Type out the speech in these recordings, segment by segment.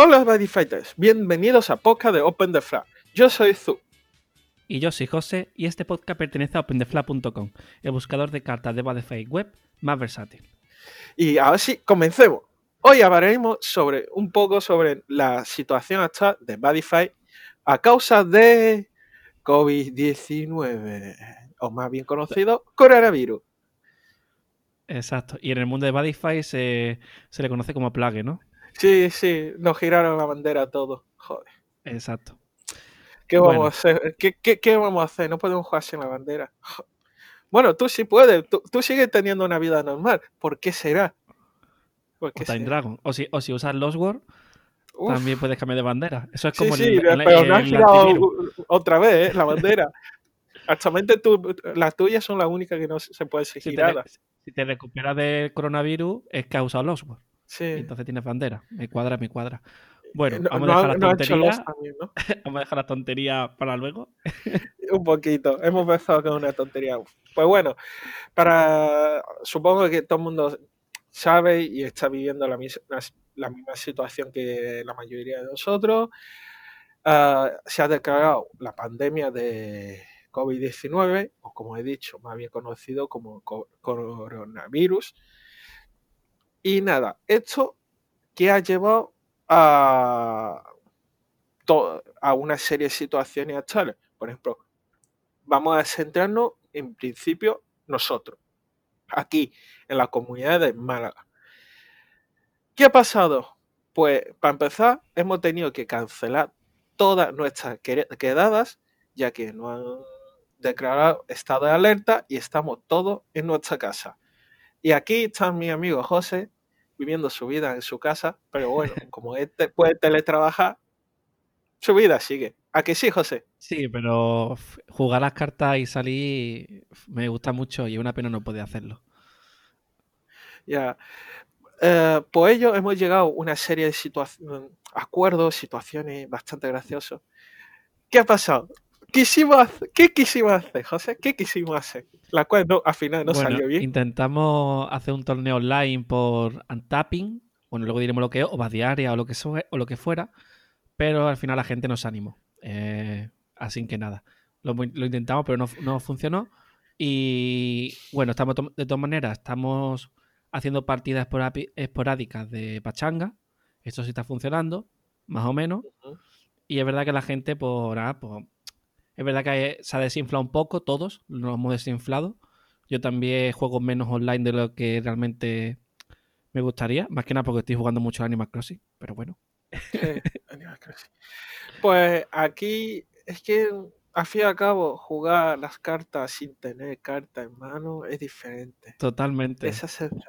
Hola Buddy Fighters, bienvenidos a podcast de Open the Flag. Yo soy Zu. Y yo soy José y este podcast pertenece a OpenTheFlag.com, el buscador de cartas de Buddy web más versátil. Y ahora sí, comencemos. Hoy hablaremos sobre un poco sobre la situación actual de Buddyfy a causa de COVID-19, o más bien conocido, coronavirus. Exacto. Y en el mundo de Buddyfy se, se le conoce como plague, ¿no? Sí, sí, nos giraron la bandera todos. Joder. Exacto. ¿Qué vamos a hacer? ¿Qué, vamos a hacer? No podemos jugar sin la bandera. Bueno, tú sí puedes. Tú, sigues teniendo una vida normal. ¿Por qué será? o Time Dragon. O si, o si usas Lost World, también puedes cambiar de bandera. Eso es como sí, sí, pero no has girado otra vez ¿eh? la bandera. Actualmente tú, las tuyas son las únicas que no se pueden ser si giradas. si te recuperas del coronavirus, es que has usado Lost World. Sí. Entonces tienes bandera. Me cuadra, me cuadra. Bueno, vamos, a dejar la tontería, vamos a dejar la tontería para luego. Un poquito. Hemos empezado con una tontería. Pues bueno, para supongo que todo el mundo sabe y está viviendo la misma, la misma situación que la mayoría de nosotros. Ah, se ha declarado la pandemia de COVID-19, o como he dicho, más bien conocido como coronavirus, y nada, esto que ha llevado a, a una serie de situaciones actuales. Por ejemplo, vamos a centrarnos en principio nosotros, aquí, en la comunidad de Málaga. ¿Qué ha pasado? Pues para empezar, hemos tenido que cancelar todas nuestras quedadas, ya que no han declarado estado de alerta y estamos todos en nuestra casa. Y aquí está mi amigo José viviendo su vida en su casa, pero bueno, como él puede teletrabajar, su vida sigue. ¿A que sí, José? Sí, pero jugar las cartas y salir me gusta mucho y es una pena no poder hacerlo. Ya. Eh, por ello hemos llegado a una serie de situaciones, acuerdos, situaciones bastante graciosos. ¿Qué ha pasado? Quisimos ¿Qué quisimos hacer, José? ¿Qué quisimos hacer? La cual no, al final no salió bien. Intentamos hacer un torneo online por Untapping, bueno, luego diremos lo que es, o Badiaria o lo que, o lo que fuera, pero al final la gente nos animó. Eh, así que nada, lo, intentamos, pero no, funcionó. Y bueno, estamos de todas maneras, estamos haciendo partidas esporádicas de pachanga. Esto sí está funcionando, más o menos. Y es verdad que la gente, por, pues, pues es verdad que se ha desinflado un poco, todos nos hemos desinflado. Yo también juego menos online de lo que realmente me gustaría, más que nada porque estoy jugando mucho Animal Crossing, pero bueno. Animal Crossing. Pues aquí es que al fin y al cabo jugar las cartas sin tener carta en mano es diferente. Totalmente.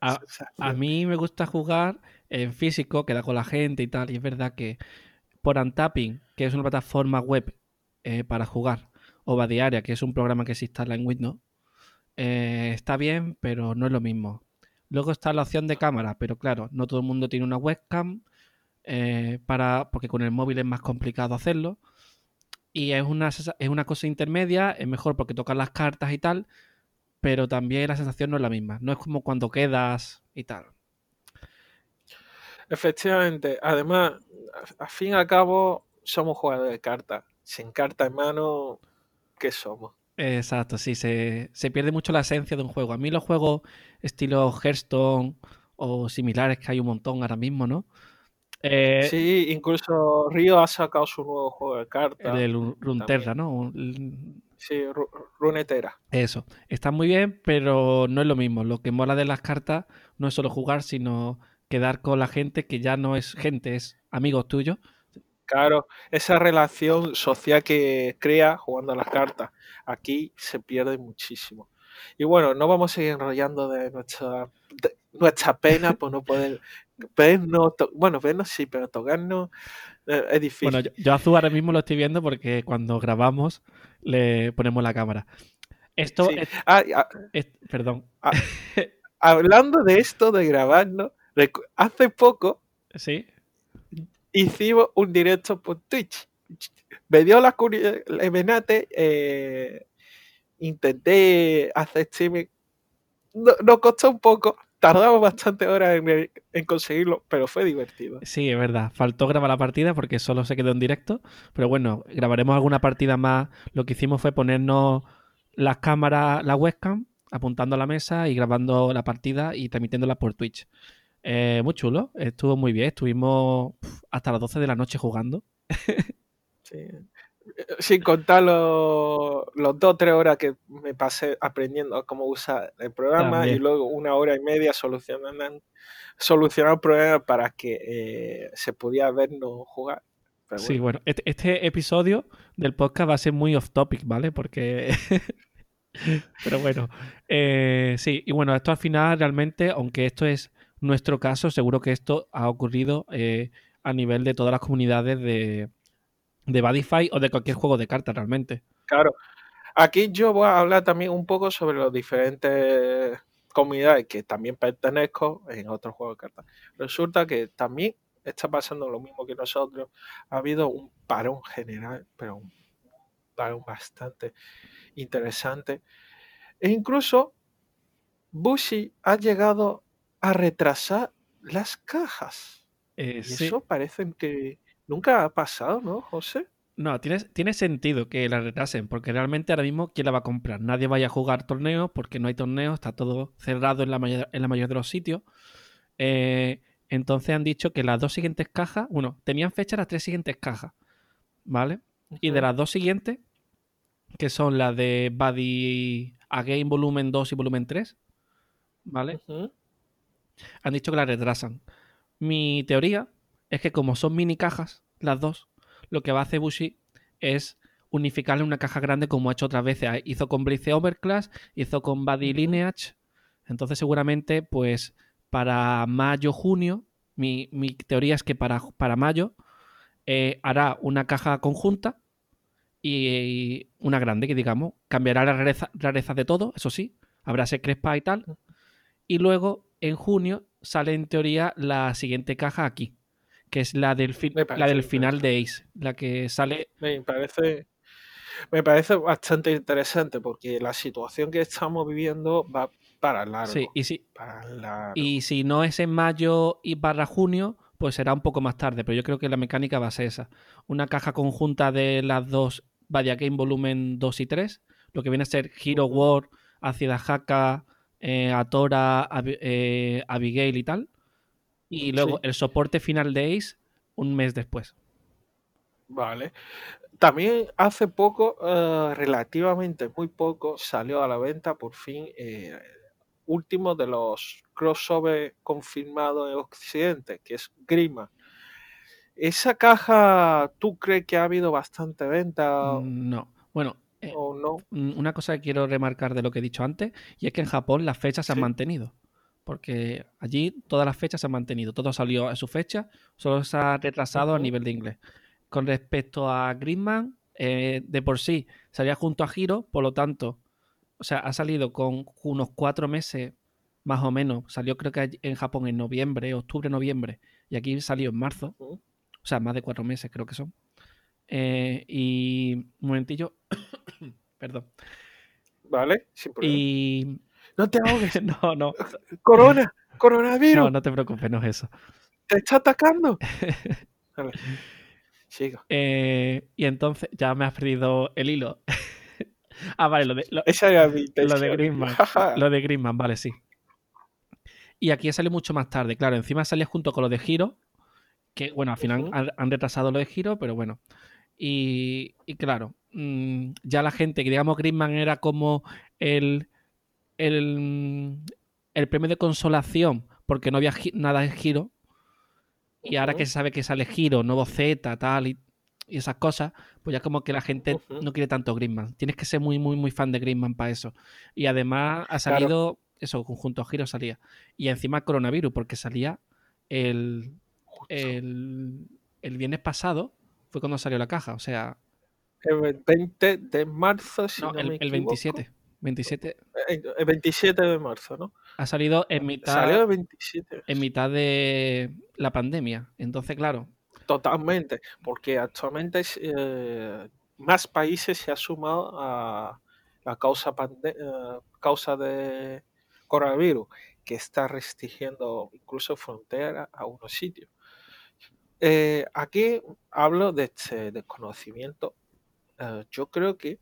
a, a, mí me gusta jugar en físico, queda con la gente y tal, y es verdad que por Untapping, que es una plataforma web eh, para jugar. O Diaria, que es un programa que se instala en Windows. Eh, está bien, pero no es lo mismo. Luego está la opción de cámara, pero claro, no todo el mundo tiene una webcam. Eh, para, porque con el móvil es más complicado hacerlo. Y es una, es una cosa intermedia, es mejor porque tocas las cartas y tal, pero también la sensación no es la misma. No es como cuando quedas y tal. Efectivamente, además, al fin y al cabo, somos jugadores de cartas sin carta en mano, ¿qué somos? Exacto, sí, se, pierde mucho la esencia de un juego. A mí los juegos estilo Hearthstone o similares que hay un montón ahora mismo, ¿no? Eh, sí, incluso Río ha sacado su nuevo juego de cartas. El Runterra, ¿no? Sí, Runetera. Eso, está muy bien, pero no es lo mismo. Lo que mola de las cartas no es solo jugar, sino quedar con la gente que ya no es gente, es amigos tuyos Claro, esa relación social que crea jugando a las cartas, aquí se pierde muchísimo. Y bueno, no vamos a seguir enrollando de nuestra, nuestra pena por no poder vernos, bueno, vernos sí, pero tocarnos eh, es difícil. Bueno, yo, a ahora mismo lo estoy viendo porque cuando grabamos le ponemos la cámara. Esto ah, ah, es, perdón. Ah, hablando de esto de grabarnos, hace poco sí hicimos un directo por Twitch. Me dio la curiosidad, eh, intenté hacer streaming. nos costó un poco, tardamos bastante horas en, en, conseguirlo, pero fue divertido. Sí, es verdad. Faltó grabar la partida porque solo se quedó en directo. Pero bueno, grabaremos alguna partida más. Lo que hicimos fue ponernos las cámaras, la webcam, apuntando a la mesa y grabando la partida y transmitiéndola por Twitch. Eh, muy chulo, estuvo muy bien. Estuvimos hasta las 12 de la noche jugando. sí. Sin contar los, dos o tres horas que me pasé aprendiendo cómo usar el programa y luego una hora y media solucionando, solucionando problemas para que eh, se pudiera vernos jugar. sí, bueno, este, este, episodio del podcast va a ser muy off topic, ¿vale? Porque. Pero bueno, eh, sí, y bueno, esto al final realmente, aunque esto es nuestro caso, seguro que esto ha ocurrido eh, a nivel de todas las comunidades de, de Badify o de cualquier juego de cartas realmente. Claro. Aquí yo voy a hablar también un poco sobre las diferentes comunidades que también pertenezco en otros juegos de cartas. Resulta que también está pasando lo mismo que nosotros. Ha habido un parón general, pero un parón bastante interesante. E incluso Bushi ha llegado a retrasar las cajas. Eh, y eso parece que Nunca ha pasado, ¿no, José? No, tiene, tiene sentido que la retrasen, porque realmente ahora mismo, ¿quién la va a comprar? Nadie vaya a jugar torneos porque no hay torneos, está todo cerrado en la, mayor, en la mayoría de los sitios. Eh, entonces han dicho que las dos siguientes cajas, bueno, tenían fecha las tres siguientes cajas, ¿vale? Y de las dos siguientes, que son las de Buddy Again Volumen 2 y Volumen 3, ¿vale? Han dicho que la retrasan. Mi teoría es que como son mini cajas, las dos, lo que va a hacer Bushi es unificarle una caja grande como ha hecho otras veces. Hizo con Blice Overclass, hizo con Buddy Lineage. Entonces seguramente pues para mayo, junio, mi, teoría es que para, para mayo eh, hará una caja conjunta y, una grande, que digamos, cambiará la rareza, de todo, eso sí, habrá ese crespa y tal. Y luego en junio sale en teoría la siguiente caja aquí que es la del, la del final de Ace, la que sale... Me parece, me parece bastante interesante porque la situación que estamos viviendo va para largo. Sí, y si, y si no es en mayo y para junio, pues será un poco más tarde, pero yo creo que la mecánica va a ser esa. Una caja conjunta de las dos Badia Game Volumen 2 y 3, lo que viene a ser Hero War, Acida Haka, eh, Atora, eh, Abigail y tal y luego el soporte final de Ace un mes después. Vale. También hace poco, eh, relativamente muy poco, salió a la venta por fin último de los crossover confirmados en Occidente, que es Grima. ¿Esa caja tú crees que ha habido bastante venta? Mm, no. Bueno, eh, ¿O no? Una cosa que quiero remarcar de lo que he dicho antes, y es que en Japón las fechas se han mantenido porque allí todas las fechas se han mantenido, todo salió a su fecha, solo se ha retrasado a nivel de inglés. Con respecto a Greenman, eh, de por sí salía junto a Giro, por lo tanto, o sea, ha salido con unos cuatro meses más o menos. Salió creo que en Japón en noviembre, octubre, noviembre, y aquí salió en marzo. O sea, más de cuatro meses creo que son. Eh, y un momentillo, perdón. Vale, sin problema. Y no te ahogues. no, no. Corona, coronavirus. No, no te preocupes, no es eso. Te está atacando. Sigo. Eh, y entonces ya me has perdido el hilo. ah, vale, lo de, lo, Esa era mi lo de Griezmann. lo de Griezmann, vale, sí. Y aquí sale mucho más tarde, claro. Encima sale junto con lo de Giro, que bueno, al final han, retrasado lo de Giro, pero bueno. Y, y claro, mmm, ya la gente, que digamos Griezmann era como el el, premio de consolación porque no había nada en giro. Y ahora que se sabe que sale giro, nuevo Z, tal y, esas cosas, pues ya como que la gente no quiere tanto Greenman. Tienes que ser muy, muy, muy fan de Greenman para eso. Y además ha salido, eso, conjunto giro salía. Y encima coronavirus, porque salía el, el, el viernes pasado, fue cuando salió la caja. O sea. El 20 de marzo, si no, el, el 27. 27. El 27 de marzo, ¿no? Ha salido en mitad. Salió el 27. En mitad de la pandemia. Entonces, claro. Totalmente. Porque actualmente eh, más países se han sumado a la causa, eh, causa de coronavirus. que está restringiendo incluso fronteras a unos sitios. Eh, aquí hablo de este desconocimiento. Eh, yo creo que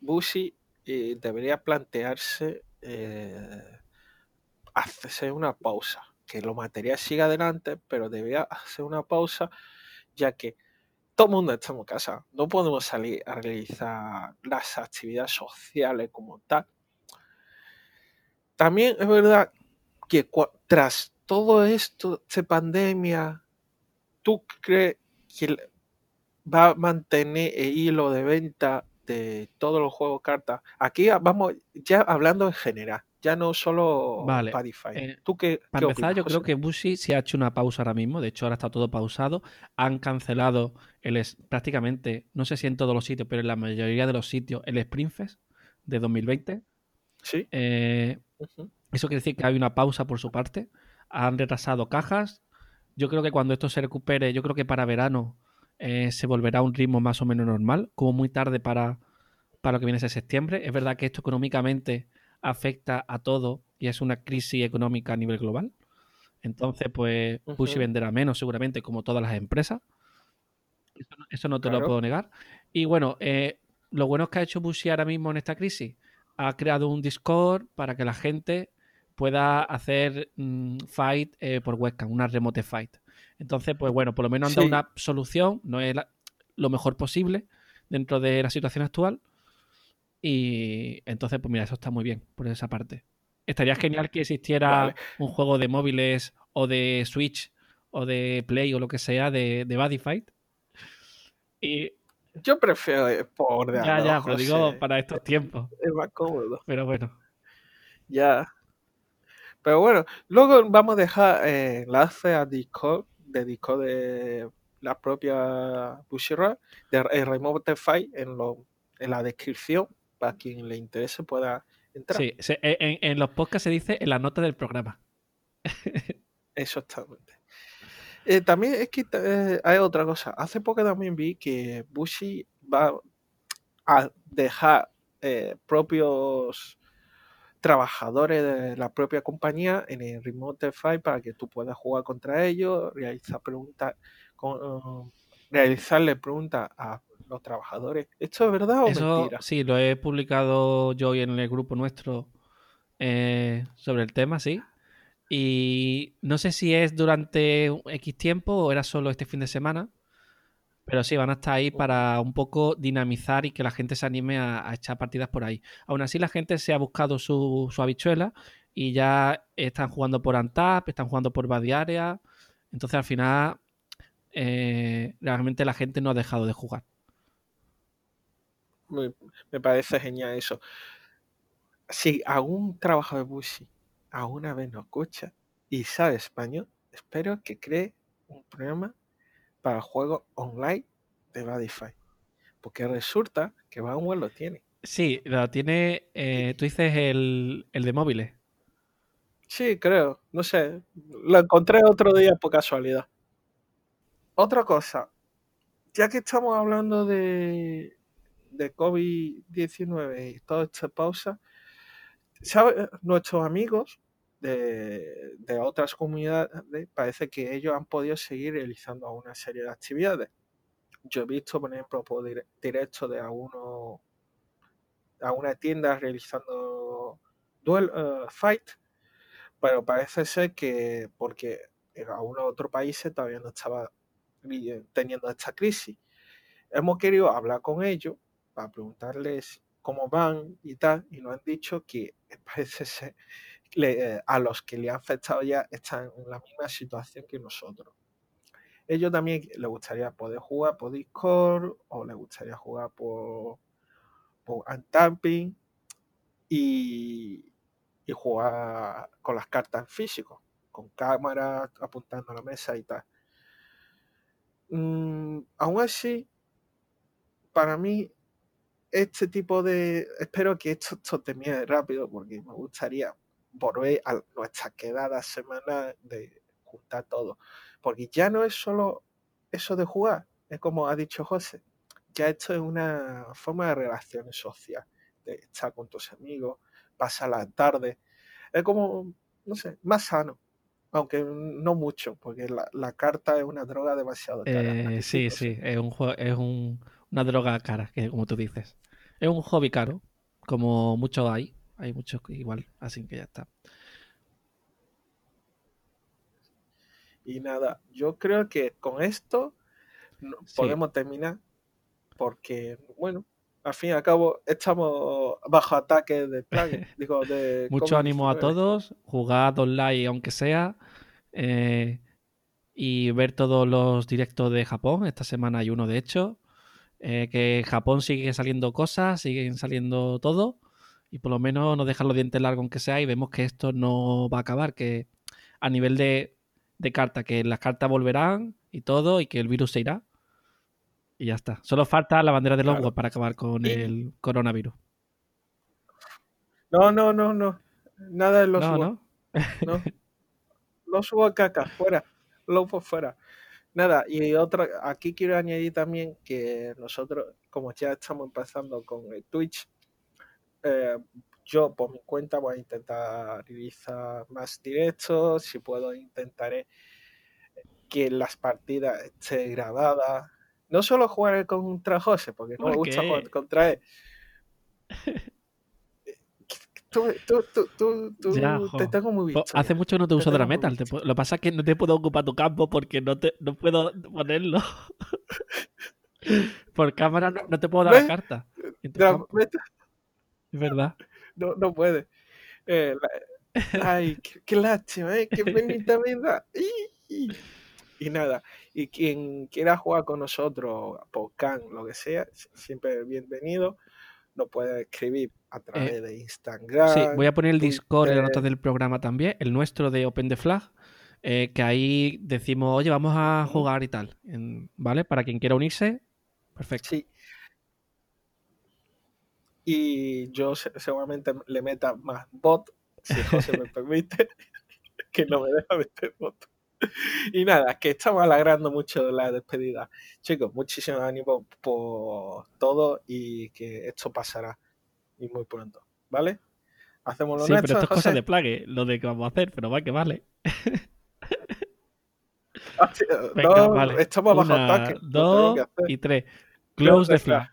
Bushi eh, debería plantearse hacer una pausa, que lo material siga adelante, pero debería hacer una pausa, ya que todo el mundo está en casa, no podemos salir a realizar las actividades sociales como tal. También es verdad que tras todo esto, de pandemia, ¿tú crees que va a mantener el hilo de venta de todos los juegos cartas? Aquí vamos ya hablando en general, ya no solo vale. Padify. Eh, ¿Tú qué, Para qué empezar, opinas, yo creo que Bushi se ha hecho una pausa ahora mismo. De hecho, ahora está todo pausado. Han cancelado el prácticamente, no sé si en todos los sitios, pero en la mayoría de los sitios, el Sprint Fest de 2020. Sí. Eh, eso quiere decir que hay una pausa por su parte. Han retrasado cajas. Yo creo que cuando esto se recupere, yo creo que para verano eh, se volverá a un ritmo más o menos normal, como muy tarde para, para lo que viene a ser septiembre. Es verdad que esto económicamente afecta a todo y es una crisis económica a nivel global. Entonces, pues Ujú. venderá menos seguramente, como todas las empresas. Eso no, eso no te lo puedo negar. Y bueno, eh, lo bueno es que ha hecho Bushi ahora mismo en esta crisis. Ha creado un Discord para que la gente pueda hacer mm, fight eh, por webcam, una remote fight. Entonces, pues bueno, por lo menos han dado Sí. una solución, no es la- lo mejor posible dentro de la situación actual. Y entonces, pues mira, eso está muy bien por esa parte. Estaría genial que existiera Vale. un juego de móviles o de Switch o de Play o lo que sea de, de Buddy Fight. Y Yo prefiero por ya, ordenador, ya, pero digo para estos tiempos. Es más cómodo. Pero bueno, Ya. Pero bueno, luego vamos a dejar eh, enlace a Discord, de Discord de la propia Bushiroad, de eh, Remote Fight en, lo, en la descripción, para quien le interese pueda entrar. sí, se- en, en los podcasts se dice en la nota del programa. Exactamente. Eh, también es que eh, hay otra cosa. Hace poco también vi que Bushi va a dejar eh, propios trabajadores de la propia compañía en el Remote Fight para que tú puedas jugar contra ellos, realizar preguntas, uh, realizarle preguntas a los trabajadores. ¿Esto es verdad o Eso mentira? sí, lo he publicado yo hoy en el grupo nuestro eh, sobre el tema, sí. Y no sé si es durante X tiempo o era solo este fin de semana. Pero sí, van a estar ahí para un poco dinamizar y que la gente se anime a, echar partidas por ahí. Aún así, la gente se ha buscado su, su habichuela y ya están jugando por Antap, están jugando por Badiarea. Entonces, al final, eh, realmente la gente no ha dejado de jugar. Me, me parece genial eso. Si algún trabajador de Bushi alguna vez nos escucha y sabe español, espero que cree un programa para juegos online de Badify. Porque resulta que Vanguard lo tiene. Sí, lo tiene. eh, tú dices el, el de móviles. Sí, creo. No sé. Lo encontré otro día por casualidad. Otra cosa. Ya que estamos hablando de, de COVID-19 y toda esta pausa, ¿sabe? nuestros amigos de, de otras comunidades parece que ellos han podido seguir realizando una serie de actividades. Yo he visto, por ejemplo, por dire- directo de algunos alguna tienda realizando duel eh, fight, pero parece ser que porque en algunos otros países todavía no estaba teniendo esta crisis. Hemos querido hablar con ellos para preguntarles cómo van y tal, y nos han dicho que parece ser le- eh, a los que le ha afectado ya están en la misma situación que nosotros. Ellos también les gustaría poder jugar por Discord o les gustaría jugar por, por Untapping y, y jugar con las cartas en físico, con cámara apuntando a la mesa y tal. Mm, aún así, para mí, este tipo de. Espero que esto termine rápido porque me gustaría volver a nuestra quedada semana de juntar todo. Porque ya no es solo eso de jugar, es como ha dicho José, ya esto es una forma de relaciones sociales, de estar con tus amigos, pasar la tarde. Es como no sé, más sano. Aunque no mucho, porque la, carta es una droga demasiado cara. Eh, sí, sí, es, un, es una droga cara, que, como tú dices. Es un hobby caro, como muchos hay. Hay muchos igual, así que ya está. Y nada, yo creo que con esto podemos terminar, porque, bueno, al fin y al cabo estamos bajo ataque de. Digo, de Mucho ánimo a todos, jugad online aunque sea, eh, y ver todos los directos de Japón. Esta semana hay uno, de hecho. Eh, que Japón sigue saliendo cosas, siguen saliendo todo, y por lo menos nos dejan los dientes largos aunque sea, y vemos que esto no va a acabar, que a nivel de, de carta, que las cartas volverán y todo, y que el virus se irá y ya está. Solo falta la bandera de Longwood para acabar con el coronavirus. No, no, no, no. Nada de los no, no. no. Los caca, fuera. Lo por fuera. Nada, y otra, aquí quiero añadir también que nosotros, como ya estamos empezando con el Twitch, eh, yo por mi cuenta voy a intentar realizar más directos, si puedo intentaré que las partidas estén grabadas, no solo jugar contra José, porque no me gusta jugar contra él. Tú, tú, tú, tú te tengo muy visto. Hace mucho que no te, uso uso Metal. lo que pasa es que no te puedo ocupar tu campo porque no, te, no puedo ponerlo. Por cámara no, te puedo dar la carta. Es verdad. No, no puede. Eh, ay, qué, lástima, ¿eh? Qué bonita vida. Y nada, y quien quiera jugar con nosotros, Pocan, lo que sea, siempre bienvenido. Nos puede escribir a eh, través de Instagram. Sí, voy a poner el Discord en la nota del programa también, el nuestro de Open the Flag, eh, que ahí decimos, oye, vamos a jugar y tal. ¿Vale? Para quien quiera unirse, perfecto. Sí. Y yo seguramente le meta más bot, si José me permite, que no me deja meter bot. y nada, que estamos alargando mucho la despedida. Chicos, muchísimo ánimo por todo y que esto pasará y muy pronto, ¿vale? Hacemos lo sí, pero esto es cosa de plague, lo de que vamos a hacer, pero va que vale. Ah, Venga, vale. Estamos bajo Una, ataque. Dos y tres. Close the flag.